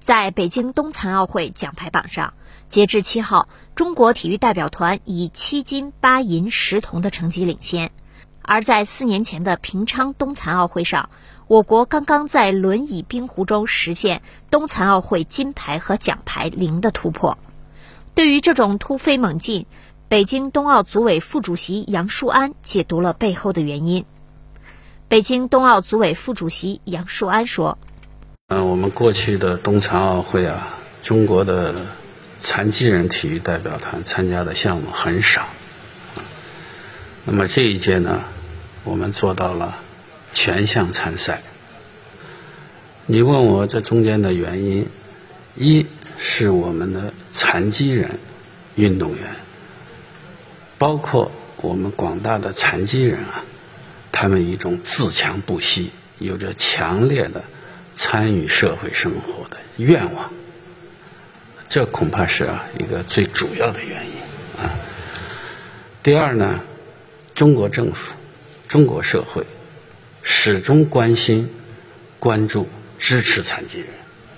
在北京冬残奥会奖牌榜上，截至七号，中国体育代表团以七金八银十铜的成绩领先。而在四年前的平昌冬残奥会上，我国刚刚在轮椅冰壶中实现冬残奥会金牌和奖牌零的突破。对于这种突飞猛进，北京冬奥组委副主席杨树安解读了背后的原因。北京冬奥组委副主席杨树安说。嗯，我们过去的冬残奥会啊，中国的残疾人体育代表团参加的项目很少。那么这一届呢，我们做到了全项参赛。你问我这中间的原因，一是我们的残疾人运动员，包括我们广大的残疾人啊，他们一种自强不息，有着强烈的。参与社会生活的愿望，这恐怕是啊一个最主要的原因啊。第二呢，中国政府、中国社会始终关心、关注、支持残疾人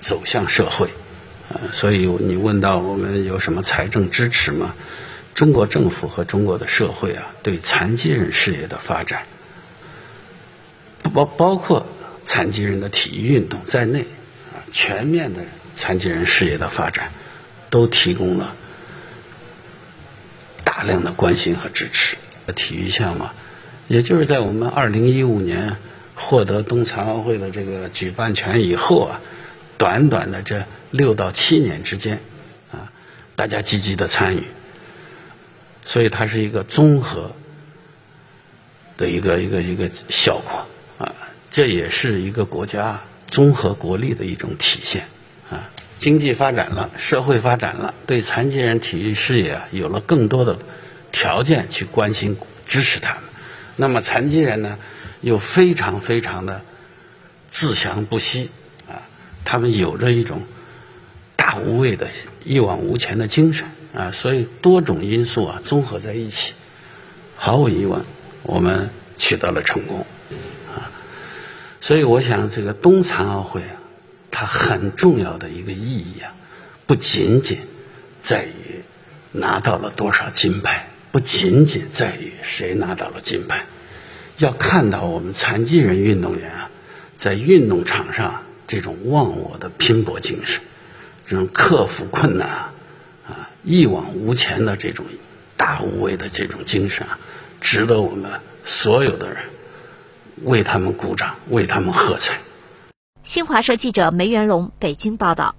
走向社会啊。所以你问到我们有什么财政支持吗？中国政府和中国的社会啊，对残疾人事业的发展，包包括。残疾人的体育运动在内，啊，全面的残疾人事业的发展，都提供了大量的关心和支持。体育项目，也就是在我们二零一五年获得冬残奥会的这个举办权以后啊，短短的这六到七年之间，啊，大家积极的参与，所以它是一个综合的一个一个一个效果。这也是一个国家综合国力的一种体现啊！经济发展了，社会发展了，对残疾人体育事业啊有了更多的条件去关心、支持他们。那么残疾人呢，又非常非常的自强不息啊！他们有着一种大无畏的一往无前的精神啊！所以多种因素啊综合在一起，毫无疑问，我们取得了成功。所以，我想这个冬残奥会啊，它很重要的一个意义啊，不仅仅在于拿到了多少金牌，不仅仅在于谁拿到了金牌，要看到我们残疾人运动员啊，在运动场上这种忘我的拼搏精神，这种克服困难啊，啊一往无前的这种大无畏的这种精神啊，值得我们所有的人。为他们鼓掌，为他们喝彩。新华社记者梅元龙北京报道。